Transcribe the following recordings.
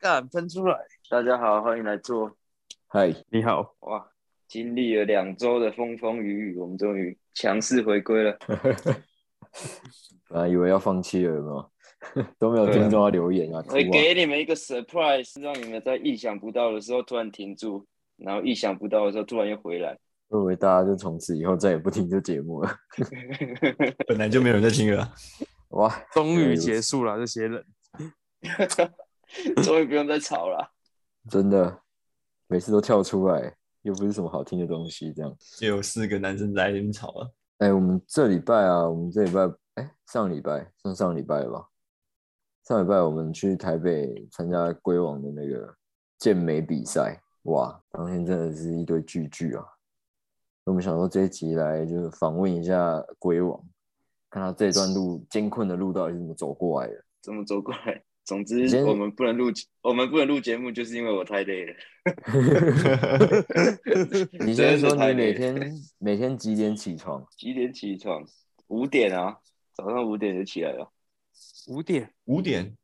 干喷出来。大家好，欢迎来做嗨，你好，哇！经历了两周的风风雨雨，我们终于强势回归了。本 来以为要放弃了，有没有？都没有听众要留言啊，我会啊！给你们一个 surprise，让你们在意想不到的时候突然停住，然后意想不到的时候突然又回来。我以为大家就从此以后再也不听这节目了。本来就没有人在听了。哇，终于结束了，这些人。终于不用再吵了。真的，每次都跳出来，又不是什么好听的东西，这样。就有四个男生在那边吵了。哎、我们这礼拜啊，我们这礼拜，哎、上礼拜上上礼拜了吧？上礼拜我们去台北参加龟王的那个健美比赛，哇，当天真的是一堆巨巨啊！我们想说这一集来就是访问一下龟王，看他这段路艰困的路到底是怎么走过来的。怎么走过来？总之，我们不能录，我们不能录节目，就是因为我太累了。你先说真的太你每累了天每天几点起床？几点起床？五点啊，早上五点就起来了。五点，五点，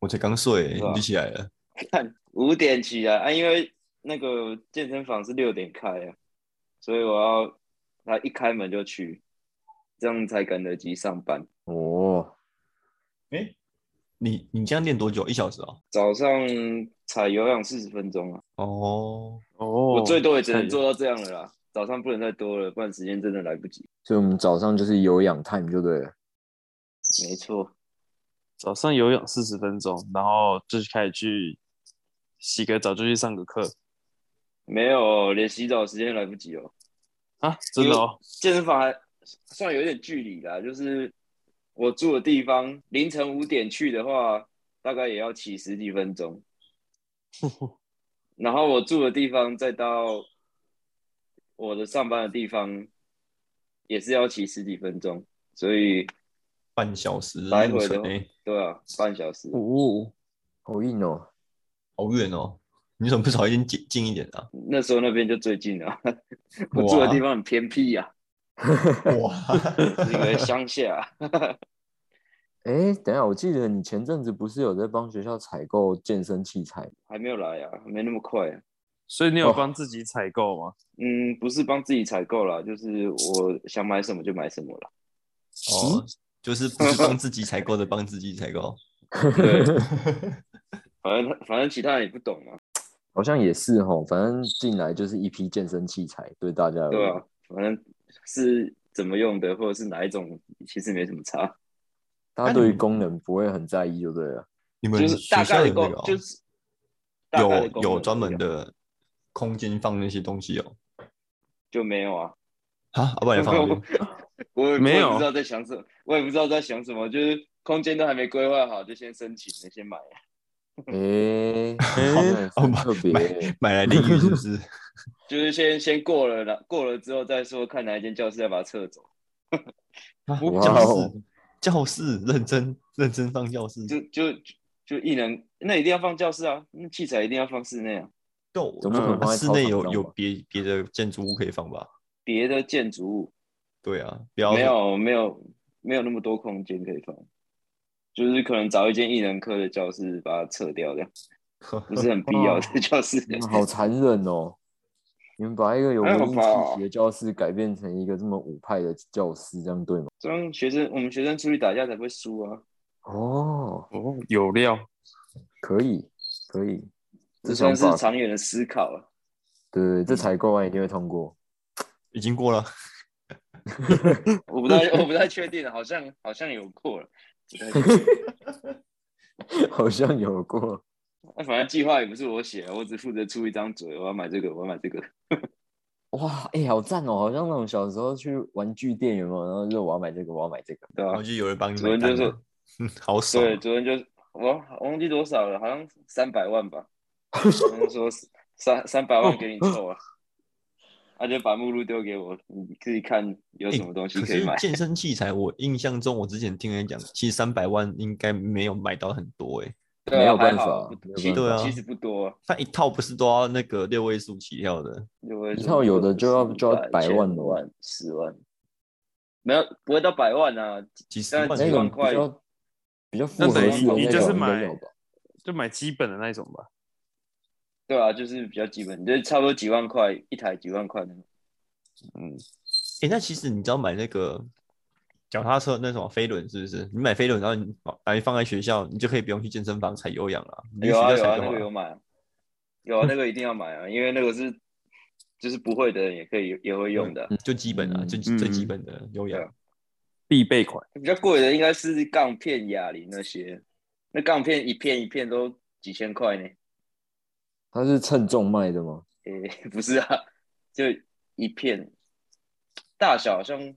我才刚睡、你就起来了。看五点起来啊，因为那个健身房是六点开啊，所以我要他一开门就去，这样才赶得及上班。哦，哎、你你这样练多久？一小时哦？早上踩有氧四十分钟啊，哦，哦，我最多也只能做到这样了啦。早上不能再多了，不然时间真的来不及。所以我们早上就是有氧 time 就对了。没错，早上有氧四十分钟，然后就开始去洗个澡，就去上个课没有连洗澡时间来不及哦。啊，真的哦，健身房还算有点距离啦，就是我住的地方，凌晨五点去的话，大概也要骑十几分钟。然后我住的地方再到我的上班的地方，也是要骑十几分钟，所以半小时来回的对啊，半小时。哦，好硬哦，好远哦。你怎么不找一点近近一点的、啊？那时候那边就最近了，我住的地方很偏僻呀、哇，是一个乡下。哎，等一下，我记得你前阵子不是有在帮学校采购健身器材？还没有来啊，没那么快啊。所以你有哦帮自己采购吗？嗯，不是帮自己采购啦，就是我想买什么就买什么啦。哦，就是不是帮自己采购的，帮自己采购。对，反正反正其他人也不懂嘛，好像也是哦，反正进来就是一批健身器材，对大家对啊，反正是怎么用的，或者是哪一种，其实没什么差，大家对于功能不会很在意，就对了。你们就是大学校概的功就是有有专门的空间放那些东西哦。就没有啊。啊，要不然你放？我也没有我也不知道在想什么，我也不知道在想什么，就是空间都还没规划好，就先申请了，先买了。哎，哎哦很特别买买来淋雨是不是？就是先先过了啦，过了之后再说，看哪一间教室要把它撤走。啊教哦室教室认真认真放教室，就就就一人，那一定要放教室啊，那器材一定要放室内啊。就总不可能室内有有别别的建筑物可以放吧？别的建筑物对啊，不要没有没有没有那么多空间可以放，就是可能找一间艺人科的教室把它撤掉，这样 不是很必要的教室。好残忍哦！你们把一个有文艺气息的教室改变成一个这么武派的教室，这样对吗？这样学生我们学生出去打架才不会输啊，哦，哦，有料，可以，可以，这算是长远的思考了。对对，这采购案一定会通过。已经过了。我不太我不太确定，好像好像有过了，不太确定。好像有过。那反正计划也不是我写，我只负责出一张嘴，我要买这个，我要买这个。哇，哎、好赞哦！好像那种小时候去玩具店有没有？然后就我要买这个，我要买这个。对吧、然后就有人帮你主任就是，嗯 好爽对，啊。昨天就我我忘记多少了，好像三百万吧。他们说三三百万给你凑啊，他就把目录丢给我，你可以看有什么东西可可以买。是健身器材，我印象中我之前听人讲，其实三百万应该没有买到很多诶、对啊没有办法其办法其实不多啊，它一套不是都要那个六位数起跳的？六位一套有的就要就要百万的万、十万，没有不会到百万啊，几十但万几万块比较比较复合式的你那种应该就是买有吧？就买基本的那一种吧。对啊，就是比较基本，就是差不多几万块一台，几万块那种。嗯，哎、那其实你知道买那个脚踏车那种飞轮是不是？你买飞轮，然后你把把你放在学校，你就可以不用去健身房踩有氧了。有啊有啊，那个有买啊，有啊，那个一定要买啊，因为那个是就是不会的人也可以也会用的就基本啊，嗯就最基嗯本的有氧。必备款。比较贵的应该是杠片、哑铃那些，那杠片一片一片都几千块呢。它是称重卖的吗？诶、不是啊，就一片，大小好像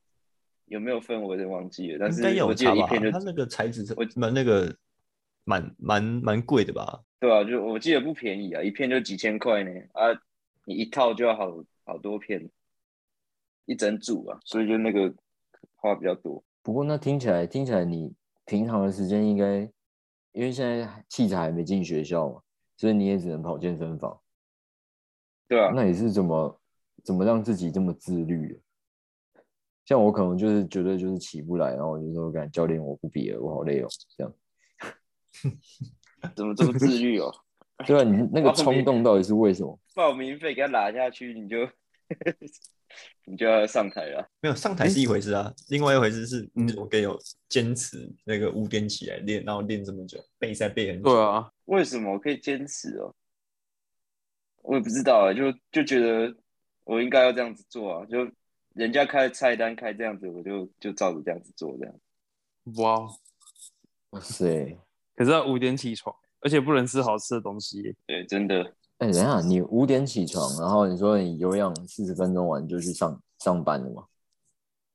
有没有分我有点忘记了，但是我有差吧记得一片就？它那个材质是我蛮那个蛮蛮蛮贵的吧？对啊，就我记得不便宜啊，一片就几千块呢啊，你一套就要好好多片，一整组啊，所以就那个花比较多。不过那听起来听起来你平常的时间应该，因为现在器材还没进学校嘛，所以你也只能跑健身房。对啊，那你是怎么怎么让自己这么自律的？像我可能就是觉得就是起不来，然后我就说：“干教练，我不比了，我好累哦。”这样，怎么这么自律哦？对啊，你那个哦冲动到底是为什么？报名费给他拿下去，你就 你就要上台了。没有上台是一回事啊，另外一回事是你怎么可以有坚持那个五点起来练，然后练这么久，备赛背很久。对啊，为什么我可以坚持哦？我也不知道啊，就就觉得我应该要这样子做啊，就人家开菜单开这样子，我就就照着这样子做这样。哇！哇塞！可是要五点起床，而且不能吃好吃的东西耶。对，真的，哎、等一下，你五点起床，然后你说你有氧四十分钟完就去上上班了吗？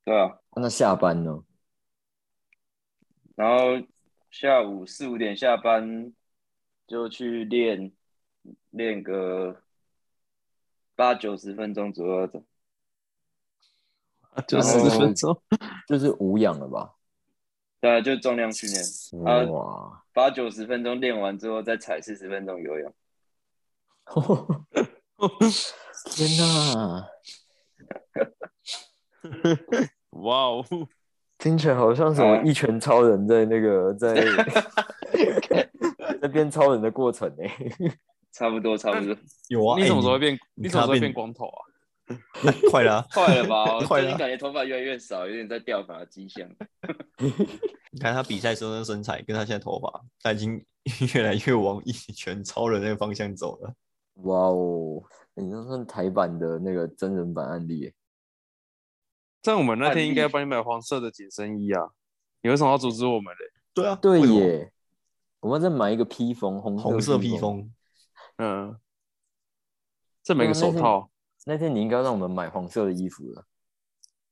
对啊。那下班呢？然后下午四五点下班就去练，练个八九十分钟左右的。就然后十分钟，就是无氧了吧？对啊，就重量训练，啊哇！八九十分钟练完之后再踩四十分钟游泳。天哪，哇哦！听起来好像什么啊一拳超人在那个在在变超人的过程呢、差不多，差不多，有啊，你哎什么时候会变？你看他变你什么时候会变光头啊？快了啊、快了吧？我快了最近感觉头发越来越少，有点在掉发的迹象。你看他比赛时候的身材，跟他现在头发，他已经越来越往一拳超人那个方向走了。哇哦，你那算台版的那个真人版案例在、我们那天应该帮你买黄色的紧身衣啊！你为什么要阻止我们嘞？对啊，对耶，我们再买一个披风，红红色披披。风，嗯，再买个手套。那天你应该让我们买黄色的衣服了。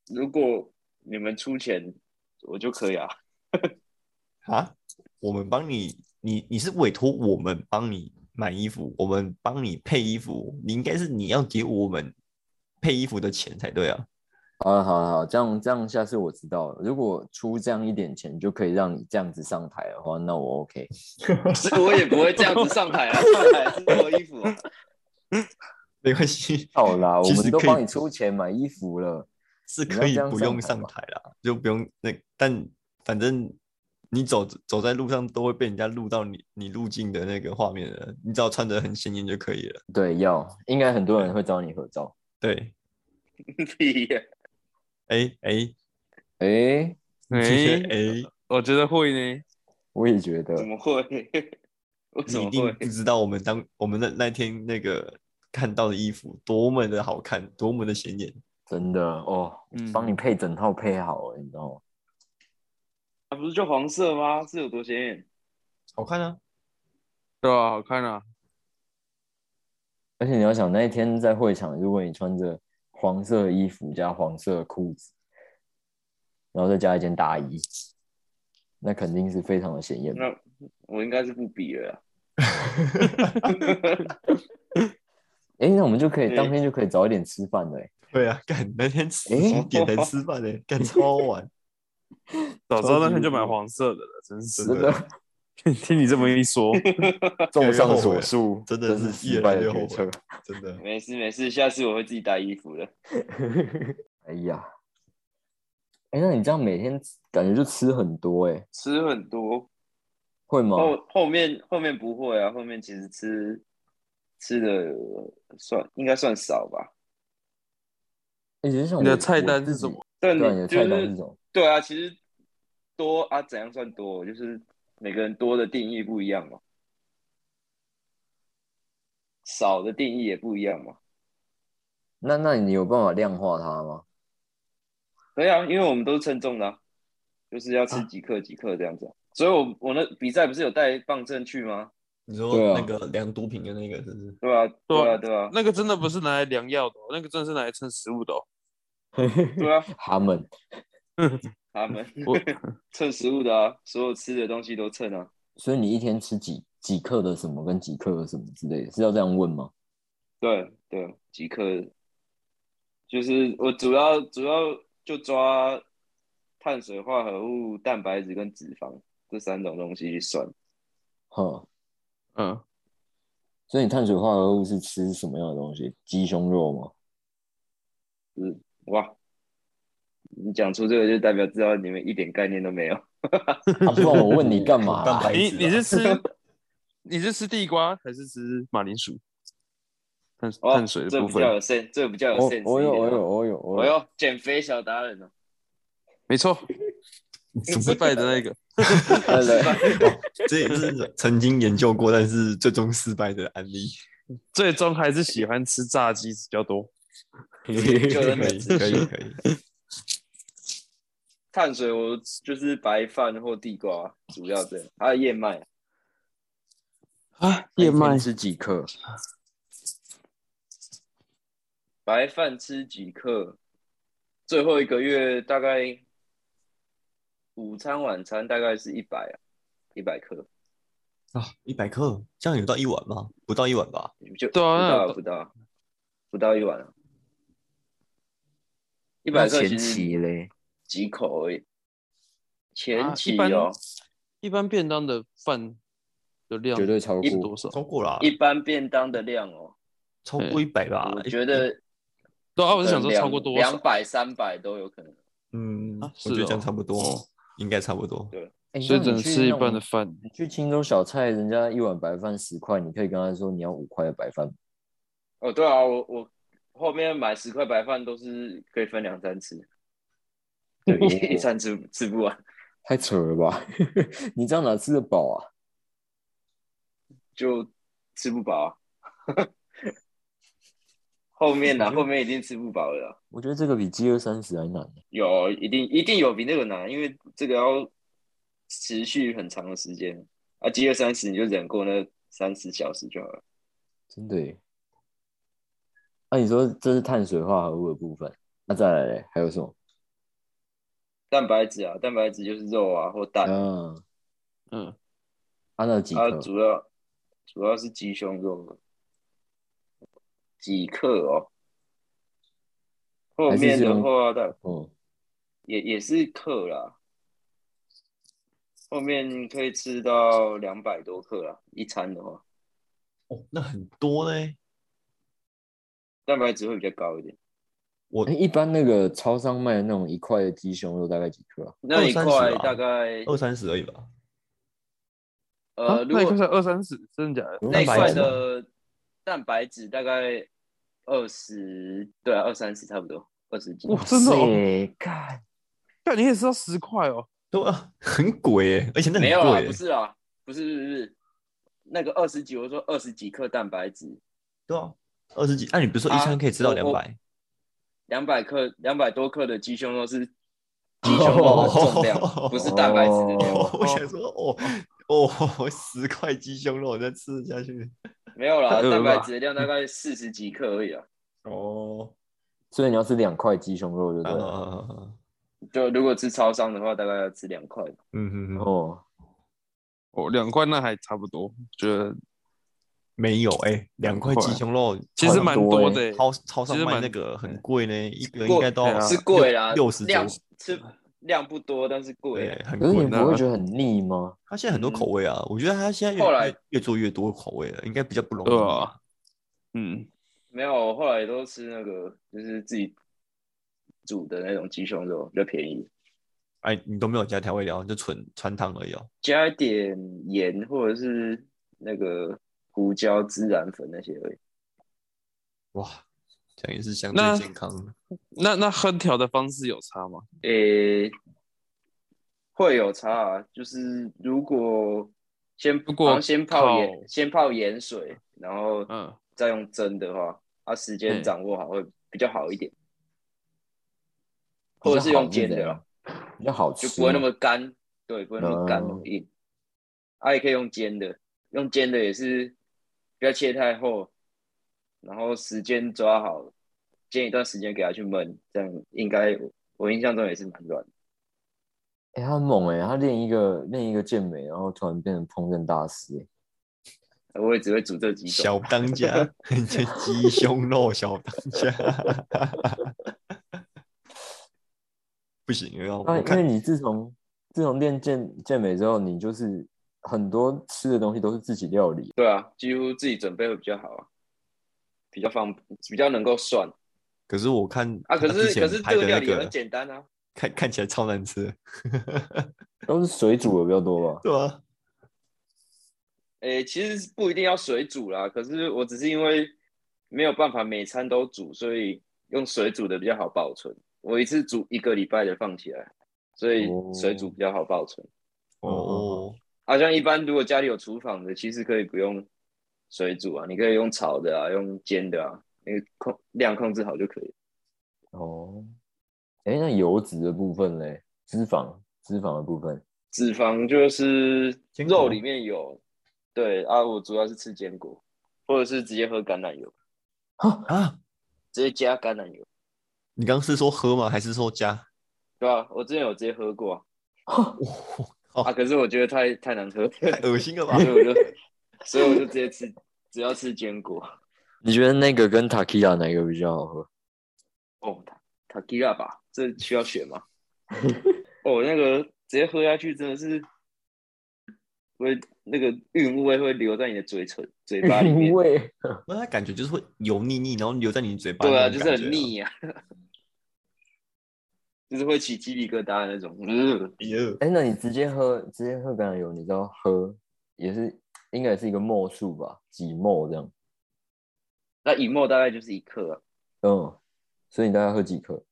如果你们出钱，我就可以啊。啊，我们帮你，你你是委托我们帮你买衣服，我们帮你配衣服，你应该是你要给我们配衣服的钱才对啊。好了好了好，这样这样，下次我知道了。如果出这样一点钱就可以让你这样子上台的话，那我 OK。我也不会这样子上台啊，上台是脱衣服啊。没关系，好啦，我们都帮你出钱买衣服了。是可以不用上台啦，就不用那，但反正你走走在路上都会被人家录到你你入境的那个画面的，你只要穿的很鲜艳就可以了。对，要应该很多人会找你合照。对，屁呀！哎哎诶，哎、哎，我觉得会呢。我也觉得怎么会？你一定不？知道我们当我们那那天那个看到的衣服多么的好看，多么的显眼。真的哦，嗯帮你配整套配好了，你知道吗？它不是就黄色吗？是有多显眼？好看啊！对啊，好看啊。而且你要想，那一天在会场，如果你穿着黄色的衣服加黄色的裤子，然后再加一件大衣，那肯定是非常的显眼的。那我应该是不比了啊。哎，那我们就可以对当天就可以早一点吃饭了。诶对啊，干那天十诶点才吃饭呢，干超晚。早知道那天就买黄色的了，真是的。的，听你这么一说，综上所述，真的真是越失败来越后悔的决策。真的，没事没事，下次我会自己带衣服的。哎呀，哎，那你这样每天感觉就吃很多哎，吃很多，会吗？后后面后面不会啊，后面其实吃吃的算应该算少吧。你的菜单是什么？但对啊，你的菜单是什么？对啊，其实多啊，怎样算多？就是每个人多的定义不一样嘛，少的定义也不一样嘛。那那你有办法量化它吗？可以啊，因为我们都是称重的、啊，就是要啊吃几克几克这样子啊、所以我我那比赛不是有带磅秤去吗？你说那个量毒品的那个是不是？对啊，对对啊啊，对啊，那个真的不是拿来量药的哦、那个真的是拿来称食物的、哦。对啊，他们他们我 称食物的啊，所有吃的东西都称啊。所以你一天吃几几克的什么跟几克的什么之类的，是要这样问吗？对对，几克，就是我主要主要就抓碳水化合物、蛋白质跟脂肪这三种东西去算。哼，嗯，所以你碳水化合物是吃什么样的东西？鸡胸肉吗？就是哇，你讲出这个就代表知道你们一点概念都没有。啊，不然我问你干嘛、啊？你你是吃你是吃地瓜还是吃马铃薯？碳哦碳水，的部分这比较有 sense，这比较有我 sense 我有我一点啊有我有我有，减肥小达人哦。没错，失败的那个。这 也是曾经研究过，但是最终失败的案例。最终还是喜欢吃炸鸡比较多。可以可以可以，碳水我就是白饭或地瓜，主要这样，还有燕麦。啊，燕麦天吃几克？白饭吃几克？最后一个月大概午餐晚餐大概是一百啊，一百克，啊，一百克，这样有到一碗吗？不到一碗吧？就对啊不到不到不到一碗啊，一百克前其嘞，几口而已。前啊一般期哦，一般便当的饭的量绝对超过多少？超过啦，一般便当的量哦，超过一百吧？我觉得对啊，我是想说两超过多少？两百三百都有可能。嗯，啊我觉得这样差不多哦，应该差不多。对所以只能吃一半的。饭。你去青州小菜，人家一碗白饭十块，你可以跟他说你要五块的白饭。哦，对啊，我我后面买十块白饭都是可以分两三次，对，一 一餐吃吃不完，太扯了吧！你这样哪吃得饱啊？就吃不饱、啊。后面呢、后面一定吃不饱了啦。我觉得这个比饥饿三十还难。有，一定一定有比那个难，因为这个要持续很长的时间啊。饥饿三十你就忍过那三十小时就好了。真的耶。那、你说这是碳水化合物的部分，那、再来嘞还有什么？蛋白质啊，蛋白质就是肉啊或蛋，嗯，嗯，按照几它？主要主要是鸡胸肉，几克哦。后面的话的嗯，也也是克啦，后面可以吃到两百多克啦，一餐的话，哦，那很多呢。蛋白质会比较高一点。我哎，一般那个超商卖的那种一块的鸡胸肉大概几克啊？那一块大概二三十而已吧。呃，啊，如果那一块才二三十，真的假的？那一块蛋白的蛋白质大概二十，对啊，二三十差不多，二十几。哇，真的哦，塞干，但你也是要十块哦。对啊，很贵耶，而且那很没有啊，贵。不是啊，不是不是不是，那个二十几，我说二十几克蛋白质，对啊，二十几。那、你不是说一啊餐可以吃到我我两百？两百克，两百多克的鸡胸肉是 鸡胸肉的重量，不是蛋白质的量。哦我想说，哦哦，十块鸡胸肉再吃下去。没有啦，蛋白质的量大概四十几克而已啊。哦，所以你要吃两块鸡胸肉就对了。啊，就如果吃超商的话，大概要吃两块。嗯嗯嗯，哦，哦，两块那还差不多，觉得没有哎，两块鸡胸肉，其实蛮多多的欸。超超商卖那个很贵呢，一个贵应该都是贵啦，六十量多，吃量不多，但是贵。很可是你贵。不会觉得很腻吗？它现在很多口味啊，我觉得它现在越后来越越做越多口味了，应该比较不容易。对啊，嗯，没有，我后来都吃那个，就是自己煮的那种鸡胸肉，比较便宜。哎，你都没有加调味料，就纯川汤而已哦。加一点盐或者是那个胡椒、孜然粉那些而已。哇，这样也是相那对健康的。那那烹调的方式有差吗？诶、会有差啊，就是如果先如果好像先泡靠盐，先泡盐水，然后嗯，再用蒸的话，啊，时间嗯掌握好会比较好一点，或者是用煎的比较好吃，就不会那么干，对，不会那么干哦那么硬。啊，也可以用煎的，用煎的也是不要切太厚，然后时间抓好，煎一段时间给它去焖，这样应该我我印象中也是蛮软的。哎、他很猛哎、他练一个练一个健美，然后突然变成烹饪大师、欸，我也只会煮这几种。小当家，这鸡胸肉小当家，不行，因为我啊，因为看你自从自从练健健美之后，你就是很多吃的东西都是自己料理，对啊，几乎自己准备会比较好啊，比较方比较能够算可是我看啊。可是可是这个料理也很个，简单啊。看看起来超难吃，都是水煮的比较多吧？对啊，诶，其实不一定要水煮啦，可是我只是因为没有办法每餐都煮，所以用水煮的比较好保存。我一次煮一个礼拜的放起来，所以哦水煮比较好保存。哦，好像一般如果家里有厨房的，其实可以不用水煮啊，你可以用炒的啊，用煎的啊，那个控量控制好就可以。哦，哎、那油脂的部分嘞，脂肪脂肪的部分，脂肪就是肉里面有，对啊，我主要是吃坚果，或者是直接喝橄榄油，啊，直接加橄榄油，你刚刚是说喝吗？还是说加？对啊、我之前有直接喝过啊，哇，啊可是我觉得太太难喝，太恶心了吧所？以我就所以我就直接吃，只要吃坚果。你觉得那个跟 Takila 哪一个比较好喝？哦，塔塔基拉吧，这需要选吗？哦，那个直接喝下去真的是会那个韵味会留在你的嘴唇、嘴巴里面韵。味，那它感觉就是会油腻腻，然后留在你嘴巴。对啊，就是很。腻呀、就是会起鸡皮疙瘩的那种。嗯，哎呦，哎、那你直接喝直接喝橄榄油，你知道喝也是应该也是一个墨数吧，几墨这样，那一墨大概就是一克啊，嗯，所以你大概喝几克？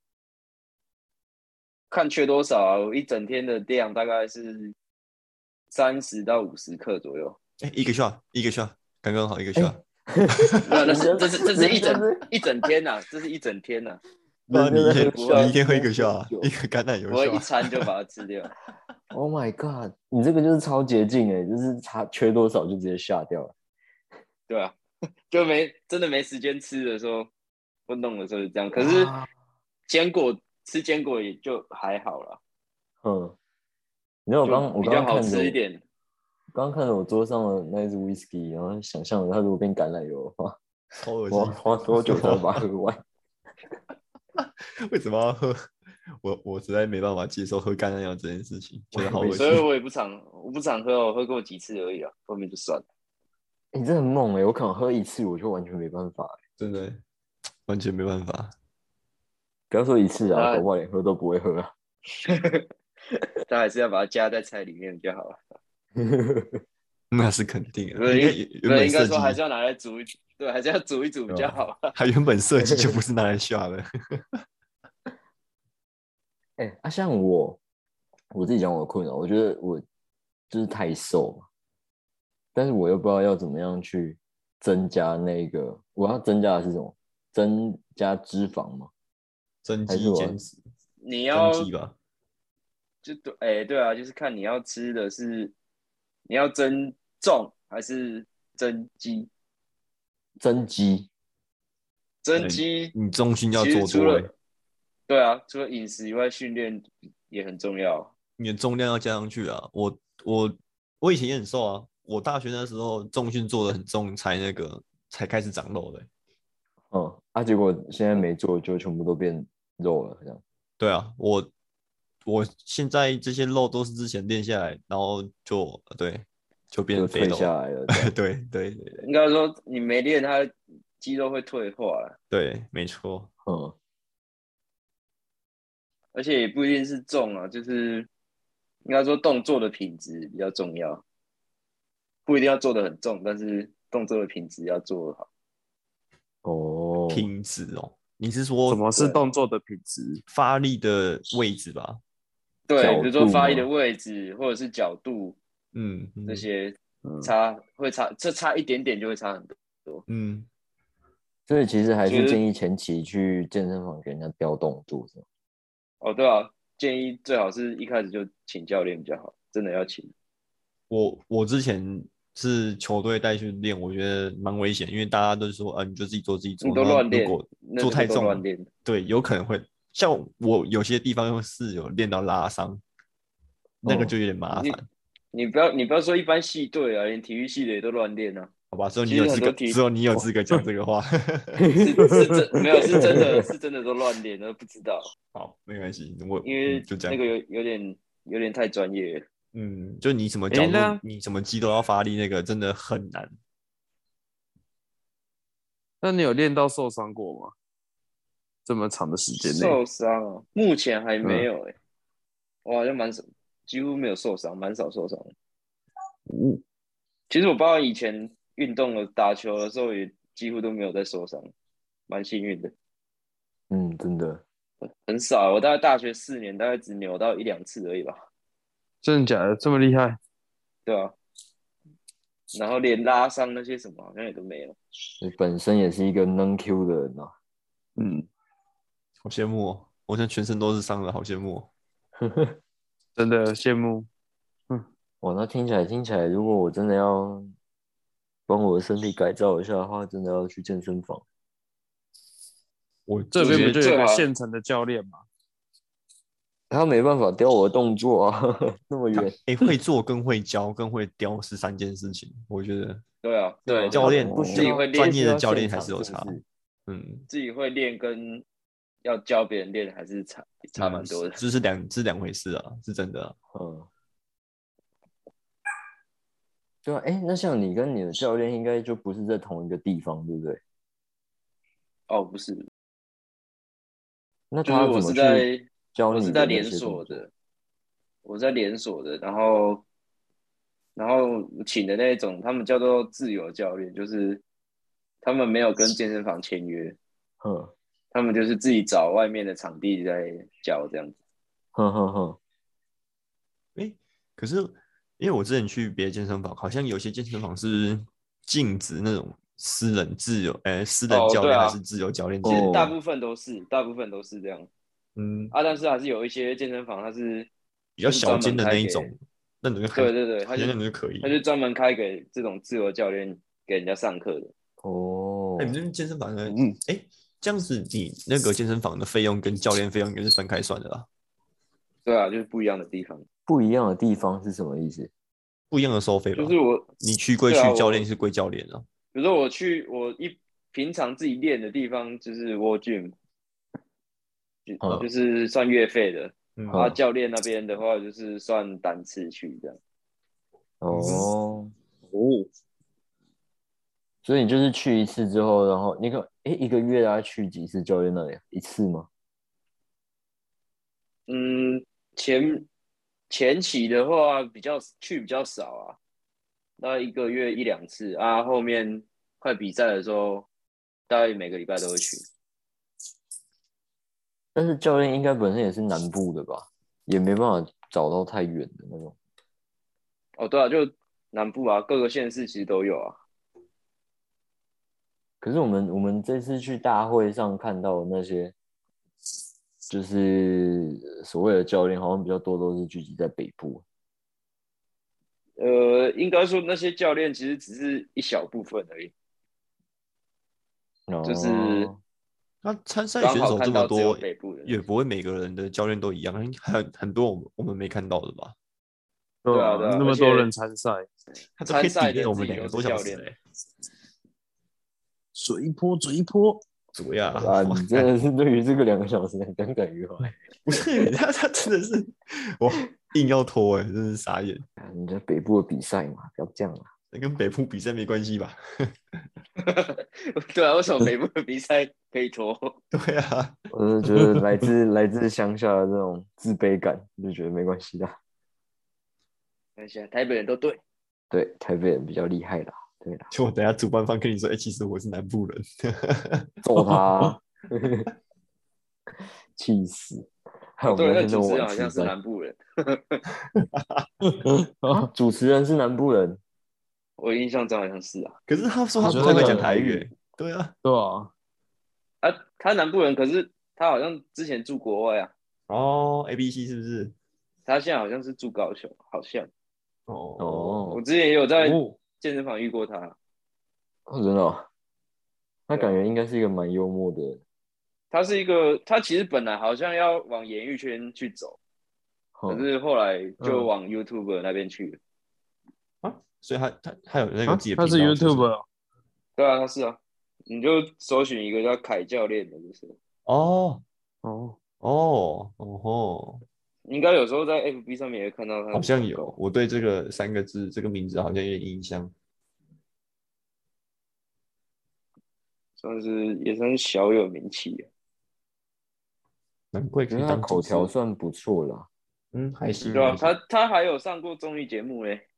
看缺多少啊？我一整天的量大概是三十到五十克左右。哎，一个 shot，一个 shot，刚刚好一个 shot。那那是这是这是一整一整天呐、这是一整天呐、那你一天你一天喝一个 shot，啊一个橄榄油我一。餐就 把它吃掉。Oh my god！你这个就是超捷径哎，就是差缺多少就直接下掉了。对啊，就没真的没时间吃的时候，不弄的时候就这样。可是坚果吃坚果也就还好了，嗯，你知道我刚我刚刚看着我吃一点。刚刚看着我桌上的那一只 whisky，然后想象它如果变橄榄油的话，超恶我。花多久才能把它喝完？为什么要喝？我我实在没办法接受喝橄榄油这件事情，觉得好恶心。所以我也不常我不常喝，我喝过几次而已啊，后面就算了。你、真的很猛哎！我可能喝一次我就完全没办法欸，真的完全没办法。不要说一次啊，啊搞不好连喝都不会喝啊。但还是要把它加在菜里面比较好啊。那是肯定的，不是应该原对，本应该说还是要拿来煮一，对，还是要煮一煮比较好啊。它原本设计就不是拿来 下的。哎、啊，像我我自己讲我的困扰，我觉得我就是太瘦嘛，但是我又不知道要怎么样去增加那个，我要增加的是什么？增加脂肪吗？增肌减脂，你要增肌吧。就对，哎、对啊，就是看你要吃的是你要增重还是增肌？增肌，增肌你重心要做多、除了欸，对啊，除了饮食以外，训练也很重要。你的重量要加上去啊。我我我以前也很瘦啊，我大学那时候重训做的很重，才那个才开始长肉的欸、嗯，啊，结果现在没做就全部都变肉了，这样。对啊，我我现在这些肉都是之前练下来，然后就呃对就变就退肥肉下来了，对对对对应该说你没练，它肌肉会退化了。对，没错。嗯，而且也不一定是重啊，就是应该说动作的品质比较重要，不一定要做的很重，但是动作的品质要做得好。哦，品质哦，你是说什么是对动作的品质？发力的位置吧？对，比如说发力的位置或者是角度嗯，嗯这些嗯，差会差，这差一点点就会差很多。嗯，所以其实还是建议前期去健身房给人家雕动作，是吗？哦，对啊，建议最好是一开始就请教练比较好，真的要请。我我之前是球队带去练，我觉得蛮危险，因为大家都说，啊，你就自己做自己做，你都乱练做太重了都乱练，对，有可能会像我有些地方是有练到拉伤，那个哦就有点麻你烦，你不要你不要说一般系队啊，连体育系的也都乱练啊，好吧？只有你有资格，只有你有资格讲这个话。是是真没有是真的是真的都乱练，都不知道，好，没关系，我因为嗯就这样。那个有有点有点太专业了。嗯，就你什么角度，那你什么肌都要发力，那个真的很难。那你有练到受伤过吗？这么长的时间内，受伤啊，目前还嗯没有哎、我好像蛮少，几乎没有受伤，蛮少受伤的。嗯其实我包括以前运动了打球的时候，也几乎都没有在受伤，蛮幸运的，嗯，真的。很少。我大概大学四年，大概只扭到一两次而已吧，真的假的？这么厉害？对啊、然后连拉伤那些什么好像也都没有。你本身也是一个能 Q 的人啊。嗯，好羡慕哦！我现在全身都是伤的，好羡慕哦。真的羡慕。嗯哇，那听起来听起来，如果我真的要帮我的身体改造一下的话，真的要去健身房。我这边不就有一个现成的教练吗？他没办法雕我的动作啊，那么远。哎、会做跟会教跟会雕是三件事情，我觉得 对啊，对，教练不需要自己会练，专业的教练还是有差嗯，自己会练跟要教别人练还是差差蛮多的。这是两是两回事啊，是真的啊、嗯，对啊，哎，那像你跟你的教练应该就不是在同一个地方，对不对？哦，不是，那就是我他怎么去是在教你我是在连锁的，我在连锁的，然后然后请的那种，他们叫做自由教练，就是他们没有跟健身房签约，哼他们就是自己找外面的场地在教这样子。哼哼哼，哎、可是因为我之前去别的健身房，好像有些健身房是禁止那种私人自由，哎、私人教练还是自由教练其实大部分都是，大部分都是这样嗯，啊，但是还是有一些健身房它是比较小间的那一种那种就还对对对，他就那种就可以。他就专门开给这种自由教练给人家上课的。哦哎、，你这边健身房呢，嗯哎、这样子你那个健身房的费用跟教练费用应该是分开算的啦，对啊，就是不一样的地方。不一样的地方是什么意思？不一样的收费吧？就是我，你去归去，啊教练是归教练啊。比如说我去我一平常自己练的地方就是 War Gym，就、嗯就是算月费的。嗯啊，教练那边的话就是算单次去这样。哦，哦，所以你就是去一次之后，然后你个哎一个月大概去几次教练那里？一次吗？嗯，前前期的话比较去比较少啊，那一个月一两次啊，后面快比赛的时候，大概每个礼拜都会去。但是教练应该本身也是南部的吧，也没办法找到太远的那种。哦，对啊，就南部啊，各个县市其实都有啊。可是我们我们这次去大会上看到的那些，就是呃所谓的教练，好像比较多都是聚集在北部。呃，应该说那些教练其实只是一小部分而已。就是哦那参赛选手这么多，北部的也不会每个人的教练都一样，很很多我们我们没看到的吧？对啊对啊那么多人参赛，他都可我们两个多小时是教练欸水波水波，怎么样？啊，你真的是对于这个两个小时很耿耿于怀。不是他，他真的是哇，硬要拖哎、真是傻眼。人家北部的比赛嘛，不要这样啊。那跟北部比赛没关系吧？对啊，为什么北部的比赛可以拖？对啊，我是觉得来自来自乡下的这种自卑感，就觉得没关系的。看一下台北人都对，对，台北人比较厉害啦。对啦，就我等下主办方跟你说，哎、其实我是南部人，揍他，气死！对，那主持人好像是南部人，主持人是南部人，我印象中好像是啊。可是他说他不太会讲台语欸，对啊，对啊，啊，他南部人，可是他好像之前住国外啊，哦，A B C 是不是？他现在好像是住高雄，好像。哦。哦。我之前也有在哦健身房遇过他。哦，真的哦、他感觉应该是一个蛮幽默的。他是一个，他其实本来好像要往演艺圈去走，哦可是后来就嗯。往 YouTube 那边去了。啊，所以他他他有那个啊？自己的他是 YouTube 对啊，他是啊，你就搜寻一个叫凯教练的，就是。哦。哦，哦哦吼，应该有时候在 FB 上面也看到他。好像有，，我对这个三个字这个名字好像有点印象。算是也算是小有名气啊。难怪他口条算不错啦。嗯还行，对啊，他他还有上过综艺节目嘞，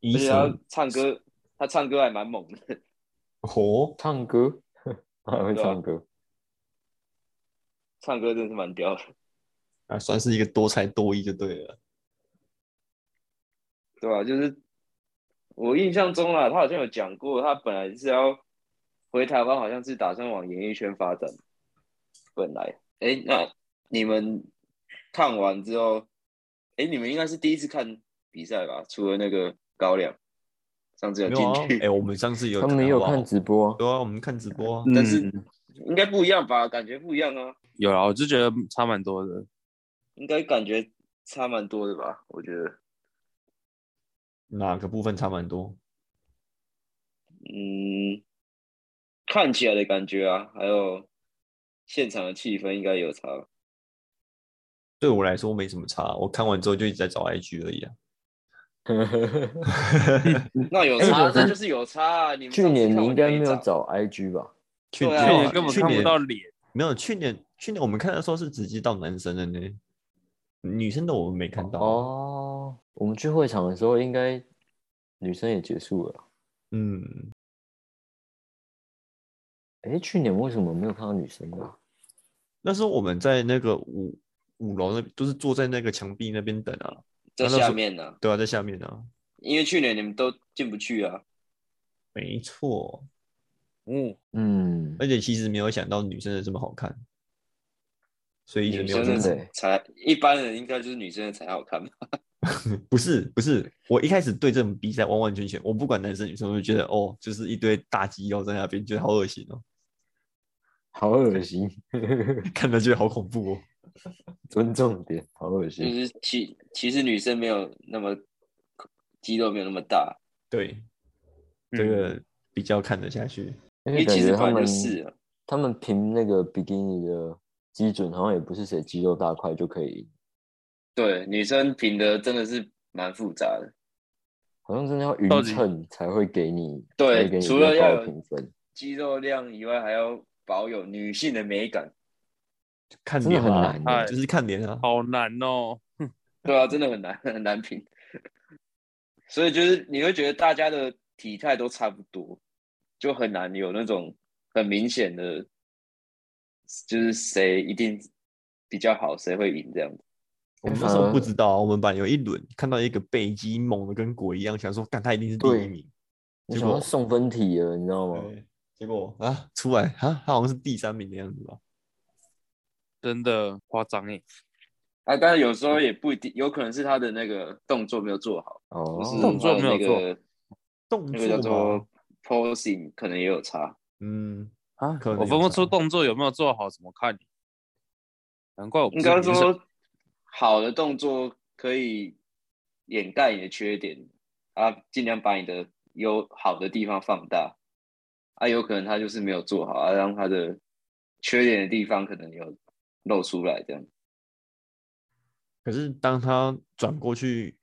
医而且他唱歌，他唱歌还蛮猛的。哦，唱歌，他还会唱歌。唱歌真是蛮屌的，啊，算是一个多才多艺就对了。对吧、就是我印象中啊，他好像有讲过，他本来是要回台湾，好像是打算往演艺圈发展。本来，哎，那你们看完之后，哎，你们应该是第一次看比赛吧？除了那个高粱，上次有进，去，哎，我们上次有他们也有看直播啊，对啊，我们看直播啊。但是嗯应该不一样吧？感觉不一样啊，有啊，我就觉得差蛮多的。应该感觉差蛮多的吧？我觉得，哪个部分差蛮多？嗯，看起来的感觉啊，还有现场的气氛应该有差。对我来说没什么差，我看完之后就一直在找 IG 而已啊。那有差，那就是有差啊！你们去年你应该没有，找 IG 吧？去去年年根本看不去年到脸，没有，去年去年我们看的时候是直接到男生的呢，女生的我们没看到。哦，我们去会场的时候，应该女生也结束了。嗯，哎，去年为什么没有看到女生的啊？那时候我们在那个五五楼那，就是坐在那个墙壁那边等啊。在下面呢、对啊，在下面啊。因为去年你们都进不去啊。没错，嗯，嗯，而且其实没有想到女生的这么好看，所以一直没有去真的的才一般人应该就是女生的才好看吧？不是不是，我一开始对这种比赛完完全全，我不管男生女生，我就觉得哦，就是一堆大肌肉在那边，觉得好恶心哦，好恶心，看着觉得好恐怖哦。尊重点，好恶心就心。是其其实女生没有那么肌肉没有那么大，对，嗯这个比较看得下去。因为感因为其实觉他们是啊。他们凭那个比基尼的基准，好像也不是谁肌肉大块就可以赢，对，女生评的真的是蛮复杂的。好像真的要匀称才会给你，对给你除了要评分，肌肉量以外，还要保有女性的美感。看脸啊很难，哎就是看脸啊。好难哦。对啊，真的很难很难评。所以就是你会觉得大家的体态都差不多，就很难有那种很明显的，就是谁一定比较好，谁会赢这样子。我们那时候不知道啊，我们班有一轮看到一个背肌猛的跟鬼一样，想说干他一定是第一名，结果送分题了，你知道吗？结果啊出来啊，他好像是第三名的样子吧？真的夸张哎，啊，但是有时候也不一定，有可能是他的那个动作没有做好，哦是动作没有做那个动作，posing 可能也有差。嗯，啊可能我分不出动作有没有做好，怎么看？难怪我不应该说，好的动作可以掩盖你的缺点，啊，尽量把你的有好的地方放大，啊，有可能他就是没有做好，啊，让他的缺点的地方可能有露出来，这样。可是当他转过去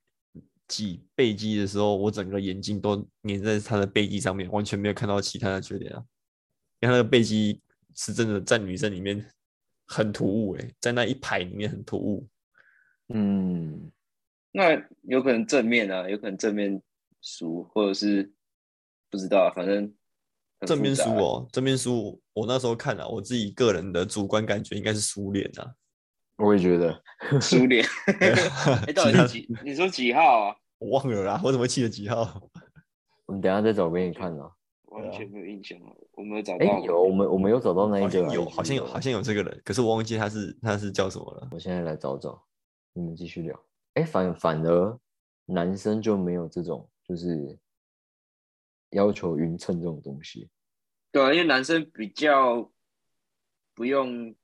挤背肌的时候，我整个眼睛都粘在他的背肌上面，完全没有看到其他的缺点啊。因为他的背肌是真的在女生里面很突兀诶、在那一排里面很突兀。嗯，那有可能正面啊，有可能正面输，或者是不知道啊，反正正面复杂输哦，正面输，我那时候看啊，我自己个人的主观感觉应该是输脸啊。我也觉得，输脸。哎，到底是几？你说几号啊？我忘了啦，我怎么记得几号？我们等一下再找给你看啊。完全没有印象了，我没有找哎、到。有，我们我们有找到那一个啊，好像有，好像有，好像有这个人，可是我忘记他是他是叫什么了。我现在来找找，你们继续聊。哎、反反而男生就没有这种就是要求匀称这种东西。对啊，因为男生比较不用，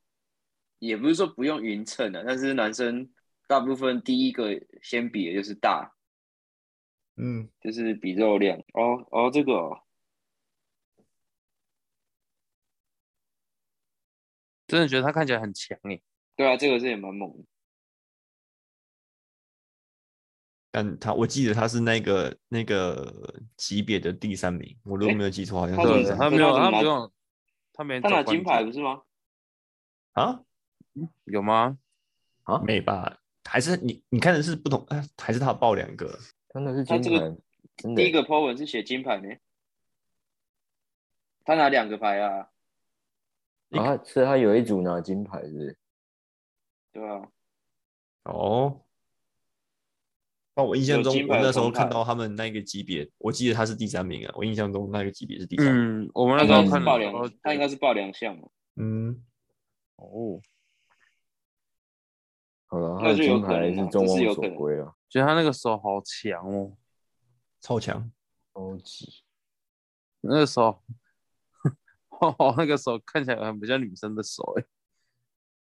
也不是说不用匀称的，但是男生大部分第一个先比的就是大，嗯，就是比肉量。哦哦，这个哦，真的觉得他看起来很强诶。对啊，这个是也蛮猛的。但他我记得他是那个那个级别的第三名，我如果没有记错，好像他对，是第三名他没有，他没有他没他拿金牌不是吗？啊，有吗？啊，没吧？还是你你看的是不同，哎，还是他报两个？真的是他这个金牌，真的第一个 po 文是写金牌呢，他拿两个牌啊，啊，是他有一组拿金牌是是？对啊，哦，那我印象中，我那时候看到他们那个级别，我记得他是第三名啊。我印象中那个级别是第三名。嗯，我们那时候看是报两的时候，他应该是报两项嘛。嗯，哦，好了，他那就有的金牌是众望所归了，觉得他那个手好强哦，超强。超级。那个手，哦，那个手看起来很不像女生的手诶，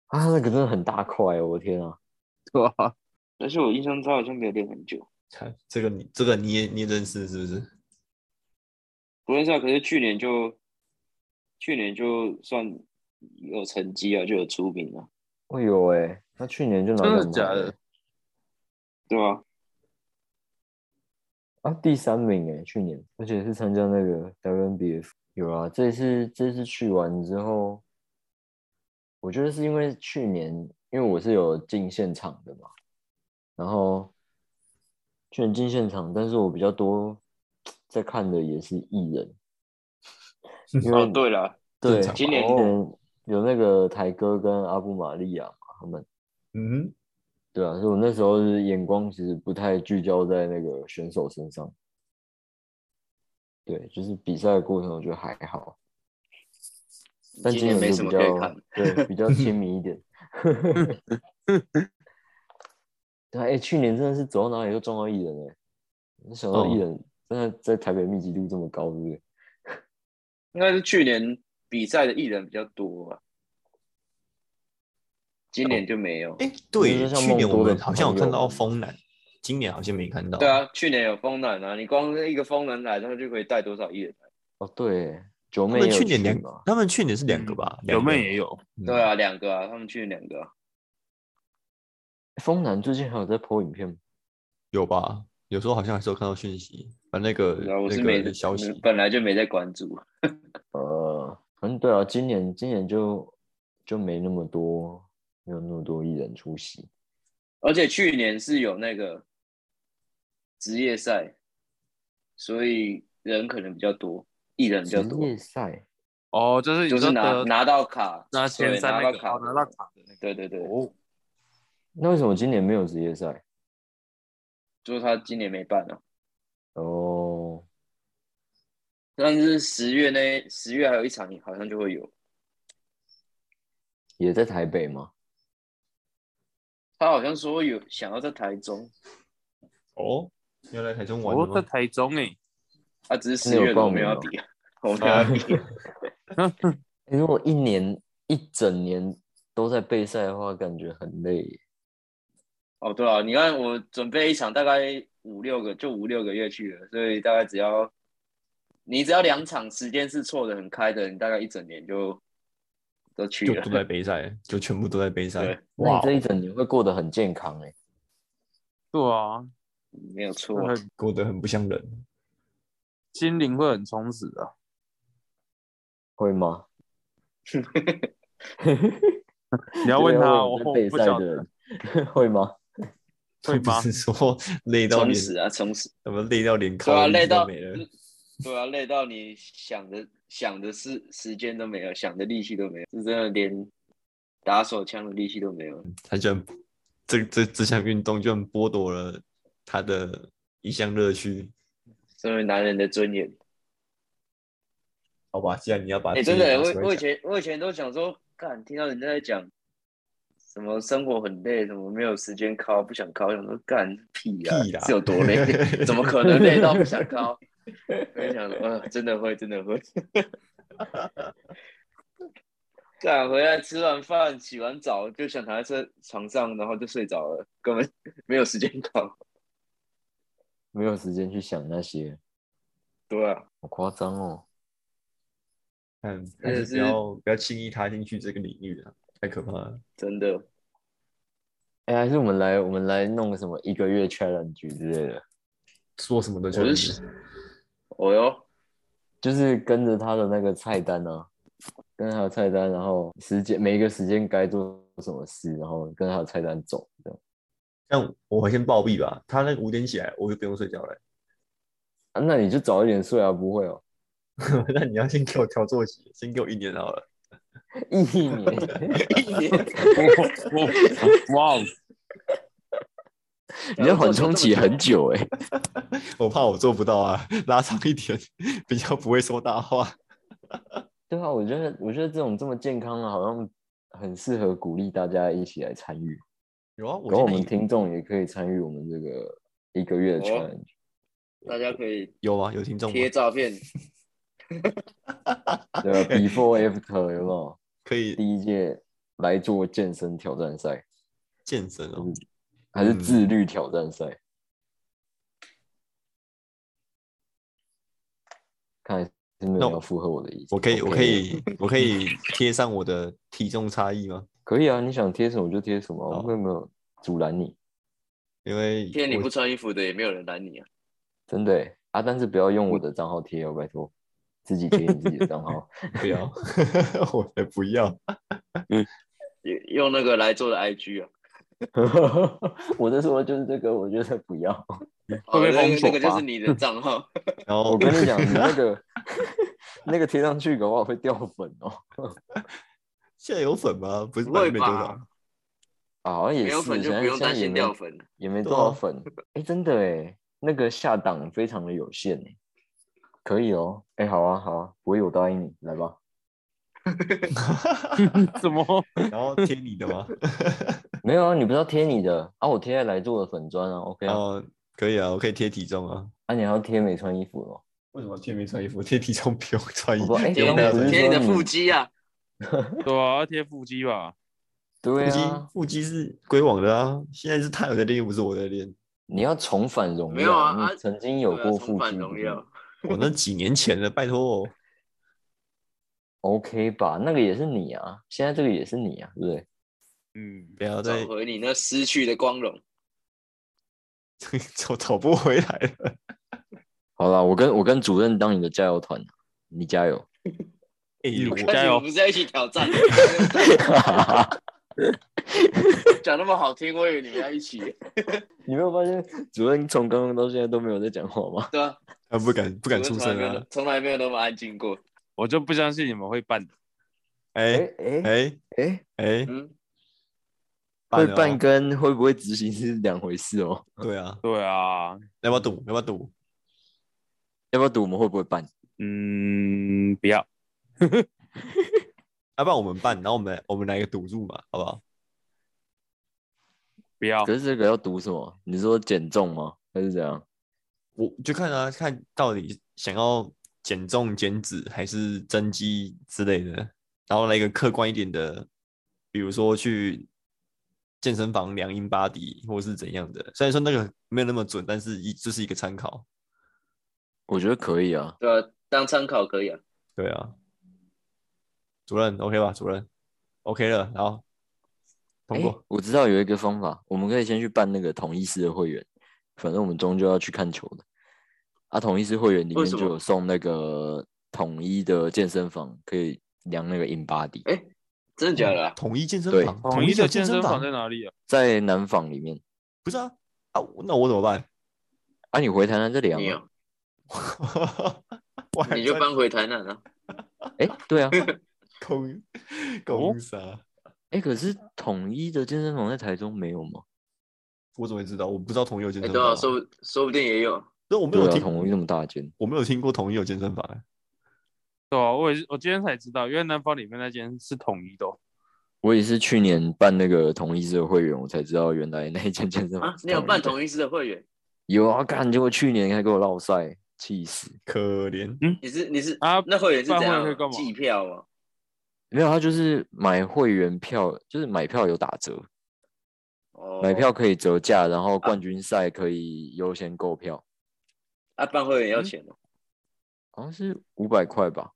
啊，那个真的很大块哦，我的天啊！对吧？但是我印象中他好像没有练很久，看这个你这个你也你也认识是不是？不认识啊。可是去年就去年就算有成绩啊，就有出名了，哦有哎，他去年就拿真的假的？对啊？啊，第三名哎，去年，而且是参加那个 WNBF。有啊，这次这次去完之后，我觉得是因为去年，因为我是有进现场的嘛，然后去年进现场，但是我比较多在看的也是艺人，因为哦，对了，对今年今年有那个台哥跟阿布玛利亚，他们嗯，对啊，所以我那时候是眼光其实不太聚焦在那个选手身上。对，就是比赛的过程，我觉得还好。但今今年没什就比较么可以看对比较亲民一点。对啊，哎、去年真的是走到哪里都撞到艺人哎、没想到哦艺人真的在台北密集度这么高，对不对？应该是去年比赛的艺人比较多啊，今年就没有。哎，就对，去年我们好像有看到风男，今年好像没看到。对，啊，去年有风男啊，你光一个风男来，他就可以带多少艺人来？哦，对，九他们妹去年两个，，他们去年是两个吧？有两个妹也有，嗯对啊，两个啊，他们去年两个啊、风男最近还有在 PO 影片吗？有吧？有时候好像还是有看到讯息，把那个那是没个消息。本来就没在关注。呃，反正对啊，今年今年就就没那么多，没有那么多艺人出席。而且去年是有那个职业赛，所以人可能比较多，艺人比较多，职业赛哦，就是你就是拿拿到卡，拿前三那个，拿到卡，哦拿到卡的那个。对对对，哦，那为什么今年没有职业赛？就是他今年没办啊。哦，但是十月那十月还有一场，好像就会有。也在台北吗？他好像说有想要在台中，哦，要来台中玩我在？台中诶，他只是你有十月我没有报名吗要比啊，我没有要比。欸如果一年一整年都在备赛的话，感觉很累。哦，对啊，你看我准备一场大概五六个，就五六个月去了，所以大概只要你只要两场时间是错的很开的，你大概一整年就都去了就都。在杯赛，就全部都在杯赛。那哇这一整年会过得很健康哎。对啊，没有错。会过得很不像人。心灵会很充实的。会吗？你要问他，我不晓得赛的人会吗？会 吗不？是说累到连充实啊，充实。怎么累到连对啊，靠累到没了？对啊，累到你想的想的是时间都没有，想的力气都没有，是真的连打手枪的力气都没有。他居然这这这项运动居然剥夺了他的一项乐趣。身为男人的尊严。好吧，既然你要把哎、这个真的，我我以前我以前都想说，干听到人家在讲什么生活很累，什么没有时间考，不想考，想说干屁啊，屁啦是有多累？怎么可能累到不想考？我就想说，啊，真的会，真的会。干回来吃完饭、洗完澡，就想躺在车床上，然后就睡着了，根本没有时间搞。没有时间去想那些，对啊，好夸张哦。嗯，真的是还是不要不要轻易踏进去这个领域啊，太可怕了。真的。哎、还是我们来我们来弄个什么一个月 challenge 之类的，说什么都我是是，哦哟，就是跟着他的那个菜单啊，跟着他的菜单，然后时间每一个时间该做什么事，然后跟着他的菜单走，这样。像我先暴毙吧，他那个五点起来，我就不用睡觉了。啊，那你就早一点睡啊，不会哦，那你要先给我调作息，先给我一年好了。一年，一年，哇哦，你要缓冲期很久哎、我怕我做不到啊，拉长一点，比较不会说大话。对啊，我觉得我觉得这种这么健康啊，好像很适合鼓励大家一起来参与，有啊，我然后我们听众也可以参与我们这个一个月的哦 challenge。大家可以有啊，有听众吗？贴照片，对啊，before after 有没有？可以第一届来做健身挑战赛，健身哦。还是嗯自律挑战赛？看来是没有要符合我的意思。我可以，我可以，我可以贴上我的体重差异吗？可以啊，你想贴什么就贴什么，好我会没有阻拦你，因为贴你不穿衣服的也没有人拦你啊。真的欸啊！但是不要用我的账号贴哦，拜托，自己贴你自己的账号。不要，我才不要。用用那个来做的 IG 啊，我的说就是这个，我觉得不要。哦会被封锁那个那个就是你的账号，然后我跟你讲，你那个那个贴上去，搞不好会掉粉哦。现在有粉吗？不是不会本来没多少吧？啊，好像也是，没有粉就现在不用担现在也没心掉粉。也没多少粉。哎、真的哎，那个下档非常的有限哎，可以哦。哎、好啊好啊，我有答应你，来吧。怎么？然后贴你的吗？没有啊，你不是要贴你的啊？我贴在来做的粉砖啊，OK 啊。哦，可以啊，我可以贴体重啊。啊，你还要贴没穿衣服哦？为什么贴没穿衣服？贴体重不用穿衣服贴你的腹肌啊，对啊，要贴腹肌吧？对腹肌啊，腹肌是归网的啊，现在是他有在练，又不是我在练。你要重返荣耀。没有啊曾经有过腹重返肌不是荣耀。我 那几年前的，拜托哦。OK 吧？那个也是你啊，现在这个也是你啊，对不对？嗯，不要再找回你那失去的光荣。找找不回来了。好了，我跟我跟主任当你的加油团，你加油。哎、我加油我是在一起挑战？讲那么好听，我以为你们要一起，你没有发现主任从刚刚到现在都没有在讲话吗？对啊？他不敢不敢出声从来没有啊。从来没有那么安静过。我就不相信你们会办的。哎哎哎哎哎，哎，嗯，会办跟会不会执行是两回事哦。对啊，对啊，要不要赌？要不要赌？要不要赌我们会不会办？嗯，不要。要不然我们办，然后我们来我们来一个赌注嘛，好不好？不要可，是这个要赌什么？你说减重吗？还是怎样？我就看啊，看到底想要减重、减脂还是增肌之类的，然后来一个客观一点的，比如说去健身房量英巴迪或是怎样的。虽然说那个没有那么准，但是一就是一个参考。我觉得可以啊。对啊，当参考可以啊。对啊，主任 OK 吧？主任 OK 了，然后通哎过。我知道有一个方法，我们可以先去办那个统一式的会员，反正我们终究要去看球的。啊，统一是会员里面就有送那个统一的健身房，可以量那个 in body，哎真的假的啊？统一健身对房，统一的健身房在哪里啊？在南纺里面。不是啊啊，那我怎么办？啊，你回台南这里啊？你就搬回台南了。哎、对啊，空空啥？哎、可是统一的健身房在台中没有吗？我怎么会知道？我不知道统一有健哎，对啊，身房啊，说不说不定也有。那我没有听，统一那么大间，我没有听过统一有健身房欸。对啊，我也是，我今天才知道，因为南方里面那间是统一的哦。我也是去年办那个统一师的会员，我才知道原来那一间健身房啊，是你有办统一师的会员？有啊，干，结果去年还给我落赛，气死。可怜，嗯你是你是啊那会员是办怎样计票吗？没有，他就是买会员票，就是买票有打折，哦，买票可以折价，然后冠军赛可以优先购票，啊，办会员要钱哦。好像是五百块吧。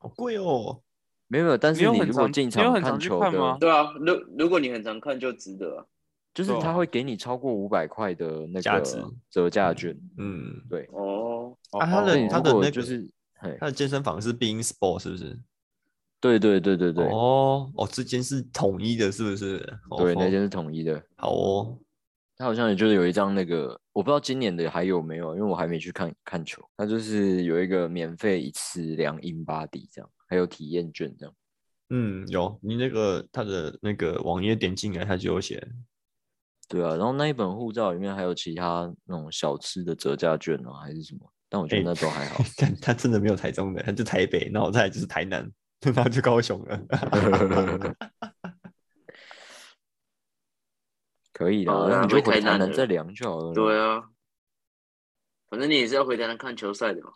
好贵哦。没有，没有但是你如果进场看吗的，对啊，如如果你很常看就值得啊。就是他会给你超过五百块的那价值个折价券。嗯，对，哦，啊，他哦的他的那个就是，他的健身房是 Being Sport 是不是？对对对对对，哦哦，这间是统一的，是不是？对，那哦间是统一的。好哦，他好像也就是有一张那个，我不知道今年的还有没有，因为我还没去看看球。他就是有一个免费一次量 in body 这样，还有体验券这样。嗯，有你那个他的那个网页点进来，他就有写。对啊，然后那一本护照里面还有其他那种小吃的折价券啊，还是什么？但我觉得哎那都还好。但他真的没有台中的，他就台北，那我再来就是台南，然后就高雄了。可以的，你就回回台南南再量就好了。对啊，反正你也是要回台南看球赛的嘛。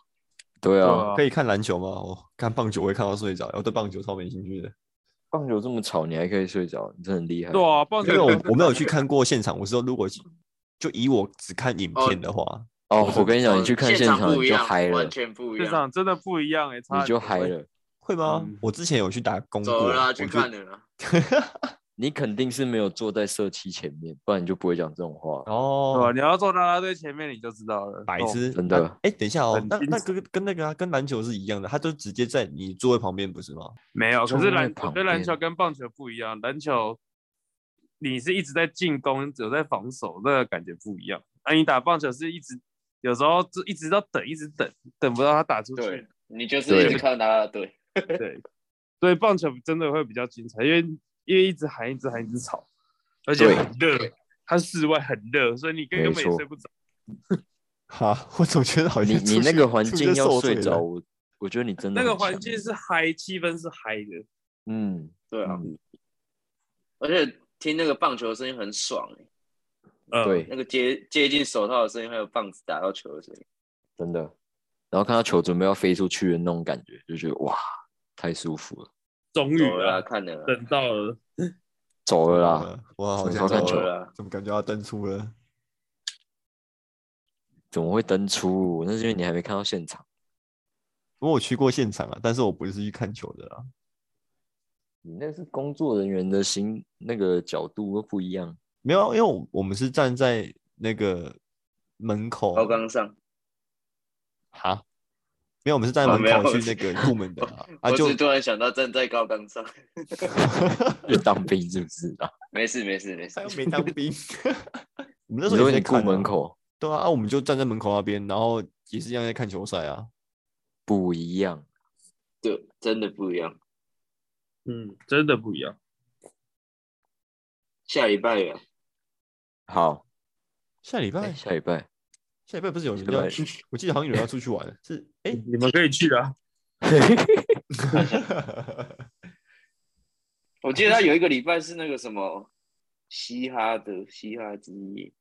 对啊，可以看篮球吗？我看棒球我会看到睡着，我对棒球超没兴趣的。棒球这么吵，你还可以睡着，你真的很厉害。对啊，棒球因为我我没有去看过现场，我是说如果就以我只看影片的话，哦，我跟你讲，哦你去看现现场你就嗨了完，全不一现。场真的不一样哎，差你。就嗨了。会吗？嗯我之前有去打工过，走了去就看了啦。你肯定是没有坐在社区前面，不然你就不会讲这种话。对吧？哦，你要坐啦啦队前面你就知道了。哦白痴，真的啊哎、等一下哦那那跟跟那个啊，跟篮球是一样的，他就直接在你座位旁边，不是吗？没有，可是篮我旁觉得篮球跟棒球不一样，篮球你是一直在进攻，只有在防守，那个感觉不一样。那、你打棒球是一直有时候就一直要等，一直等，等不到他打出去。，你就是一直看他对。对，所以棒球真的会比较精彩，因为因为一直喊，一直喊，一直吵，而且很热，它室外很热，所以你根本也睡不着。哈，我总觉得好像你你那个环境要睡着，我我觉得你真的那个环境是嗨，气氛是嗨的。嗯，对啊，嗯而且听那个棒球的声音很爽哎、呃，对，那个接接近手套的声音，还有棒子打到球的声音。真的。然后看到球准备要飞出去的那种感觉，就觉得哇，太舒服了。终于走了看了啦，等到了。走了啦，呃哇，好什像看球了。怎么感觉要登出了？怎么会登出？那是因为你还没看到现场。不过我去过现场啊，但是我不是去看球的啦。你那是工作人员的心，那个角度都不一样。没有啊，因为我我们是站在那个门口高岗上，哈，没有，我们是站在门口去那个部门的啊，啊就我只突然想到站在高岗上。去当兵是不是啊？没事没事没事他又，没当兵。我们那你时候在看啊门口对啊，啊我们就站在门口那边，然后也是一样在看球赛啊。不一样，对，真的不一样。嗯，真的不一样。下礼拜呀，好，哎，下礼拜，下礼拜下礼拜不是有人要下礼拜？我记得好像有人要出去玩，是哎，你们可以去啊。我记得他有一个礼拜是那个什么嘻哈的嘻哈之夜，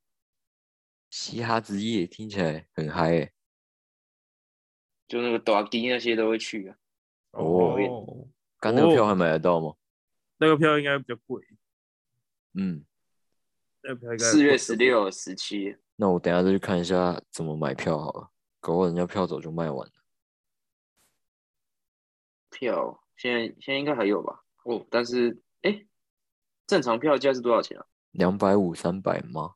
嘻哈之夜听起来很嗨诶。就那个打的那些都会去啊。哦哦，刚那个票还买得到吗？那个票应该比较贵，嗯，那个票应该四月十六、十七，那我等下再去看一下怎么买票好了，搞不好人家票早就卖完了。票现在现在应该还有吧？哦，但是哎，正常票价是多少钱啊？两百五、三百吗？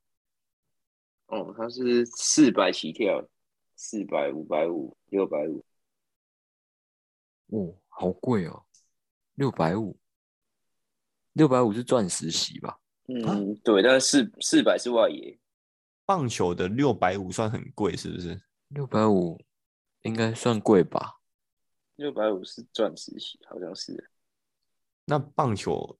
哦，它是四百起跳，四百、五百五、六百五。哦，好贵哦，六百五，六百五是钻石席吧？嗯，对，但是四四百是外野。棒球的六百五算很贵，是不是？六百五应该算贵吧？六百五是钻石席，好像是。那棒球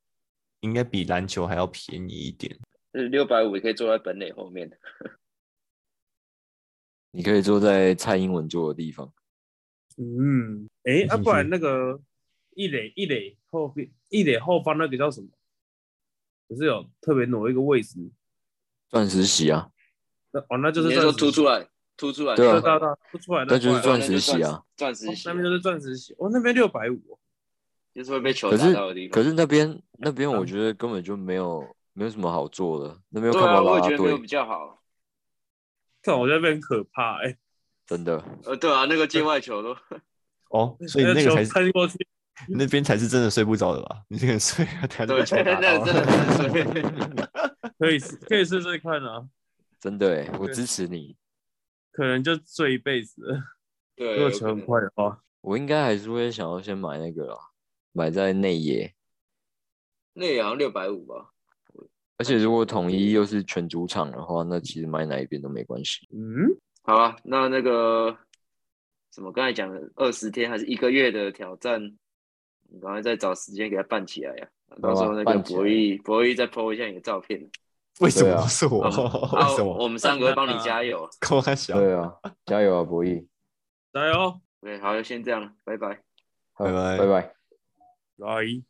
应该比篮球还要便宜一点。就是六百五也可以坐在本垒后面的。你可以坐在蔡英文坐的地方。嗯，哎，啊，不然那个一垒一垒后边一垒后方那个叫什么？不是有特别挪一个位置？钻石席啊，那哦，那就是你是说凸出来，凸出来。对啊对对对，不出来那就是钻石席啊。钻石席哦那，边就是钻石席，哦，那边六百五，就是会被球可是打到的地方。可是那边那边我嗯觉得根本就没有没有什么好做的，那边看不到啦啦我也觉得没有比队，较好。看我觉得那边很可怕，哎，真的。呃，对啊，那个界外球都 哦，所以那个球才是喷过去，那边才是真的睡不着的吧？你这个睡啊，等下就对，被球那真的了。真的 可以试可以试试看啊，真的哎，我支持你。可能就睡一辈子了，对，如果球很快的话，我应该还是会想要先买那个啊，买在内野。内野好像六百五吧。而且如果统一又是全主场的话，那其实买哪一边都没关系。嗯，好啊，那那个什么刚才讲的二十天还是一个月的挑战，你赶快再找时间给他办起来呀、到时候那个博弈博弈再 po 一下你的照片，为什么是我？为啊什么？我们三个会帮你加油。开玩笑，对啊，加油啊，博弈！加油，对，好，就先这样了，拜拜。拜拜拜拜拜。来。